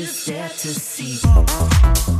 just there to see.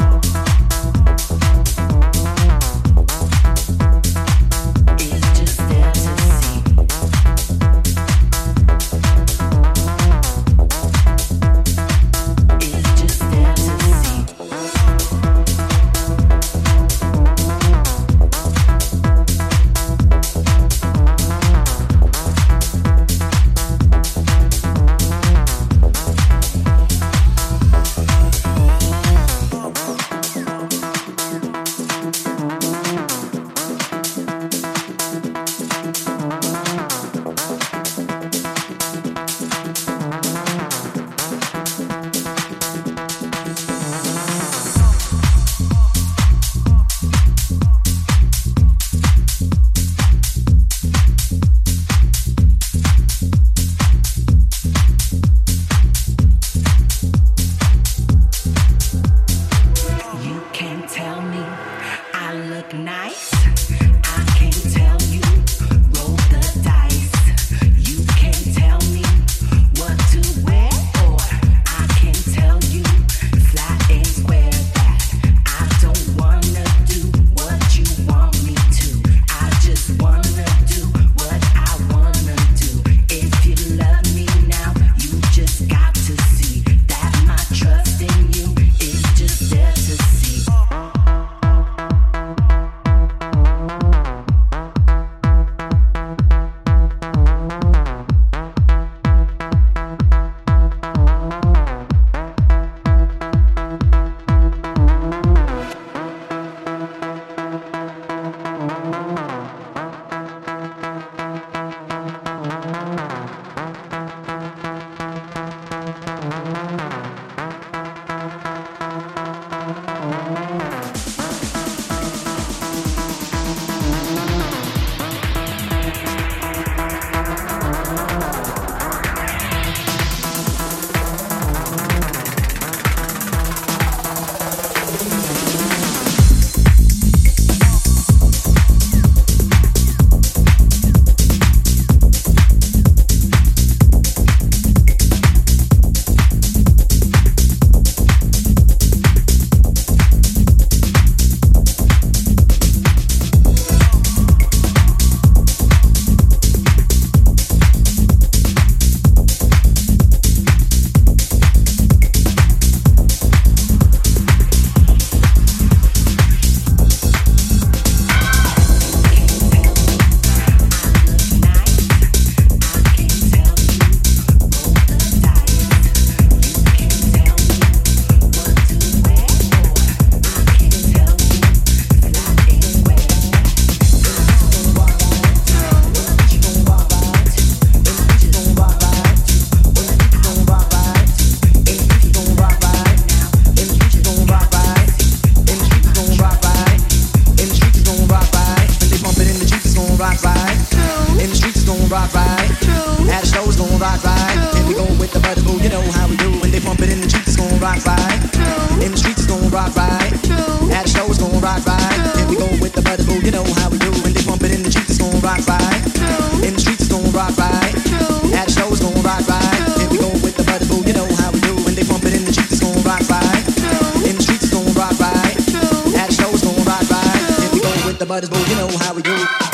But everybody's boo, you know how we do.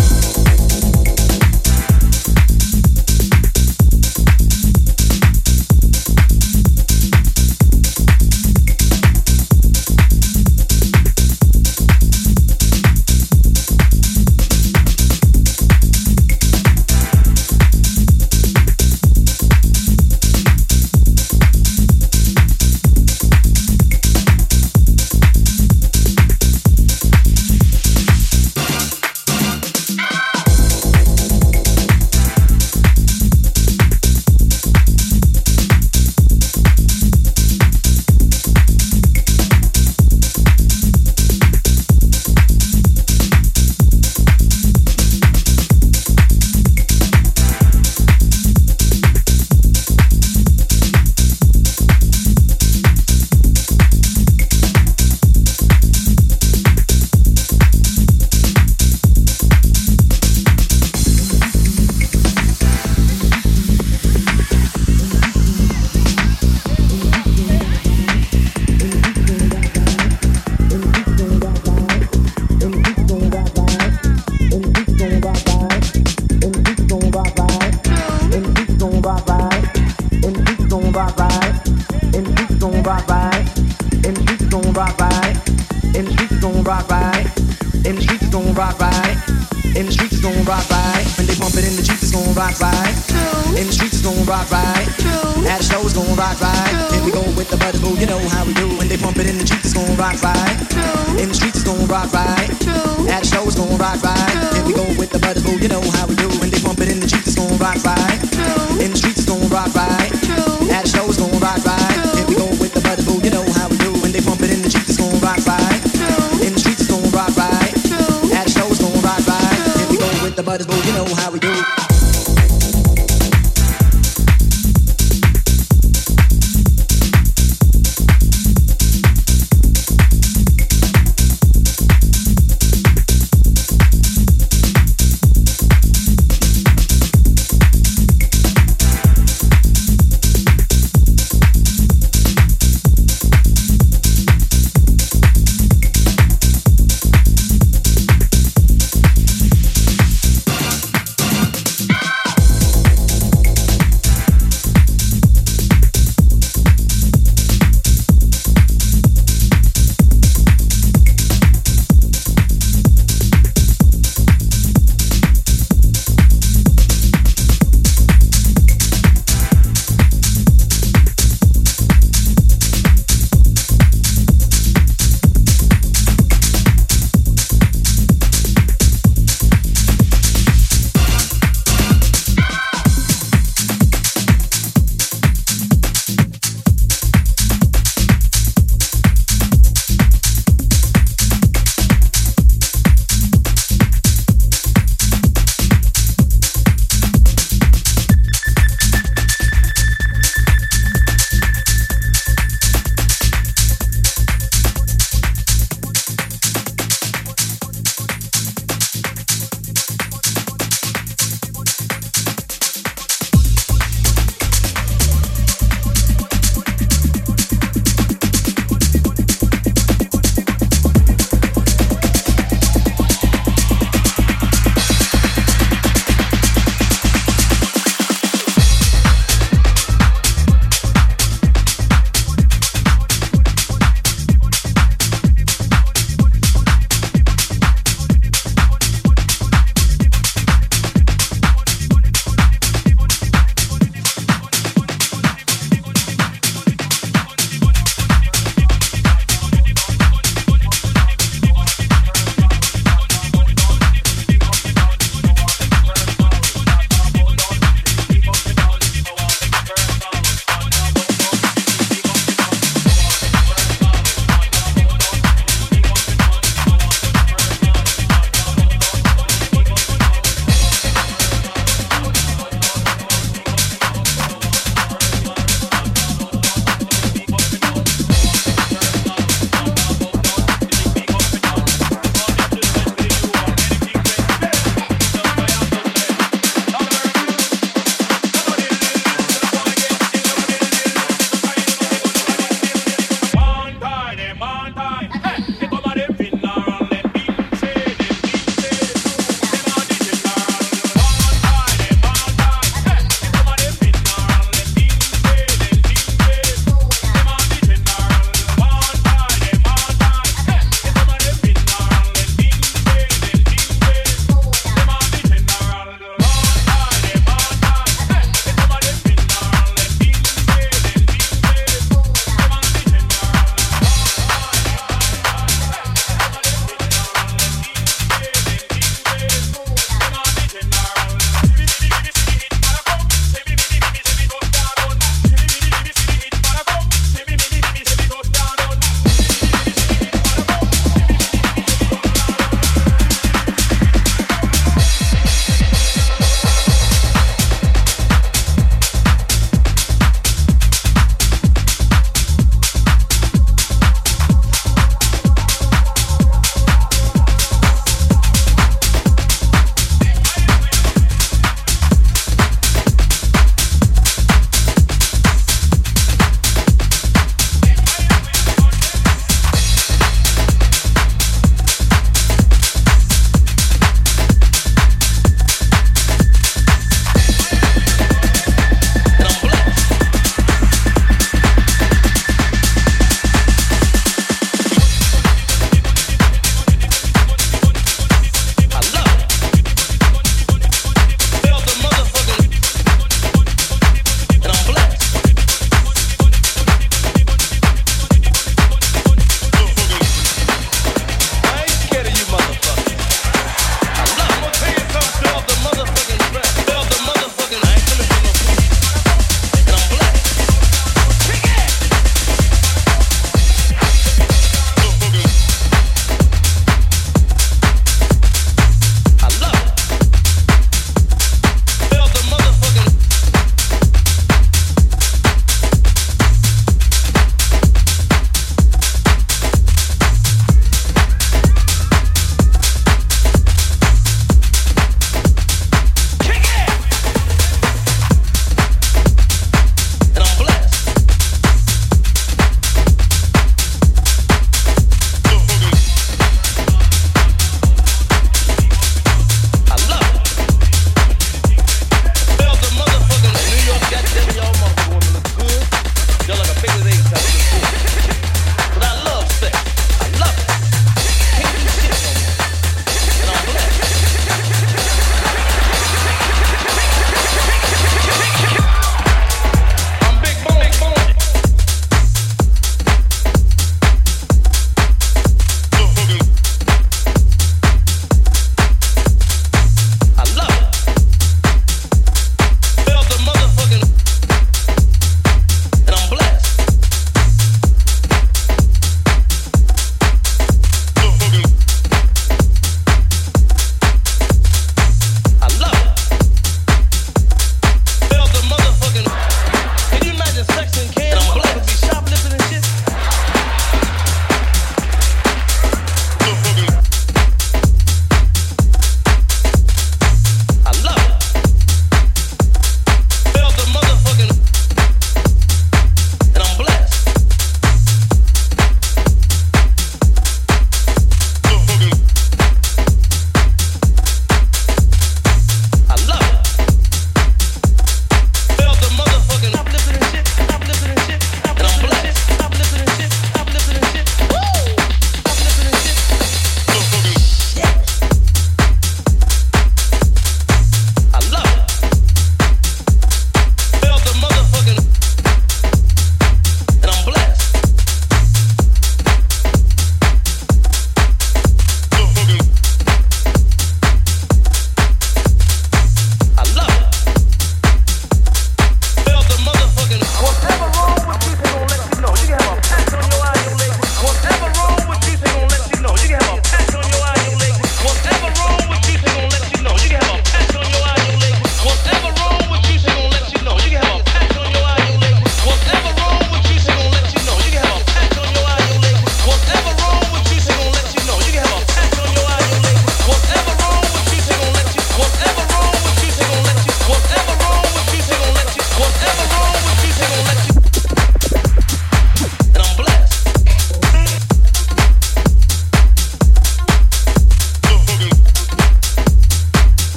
Know how we do. When they pump it in the Jeep it's gonna rock right. In the streets it's gonna rock right. At the show it's gonna rock right. If we go with the butter boo, you know how we do. When they pump it in the Jeep it's gonna rock right. In the streets it's gonna rock right. At the show it's gonna rock right. If we go with the butters boo, you know how we do.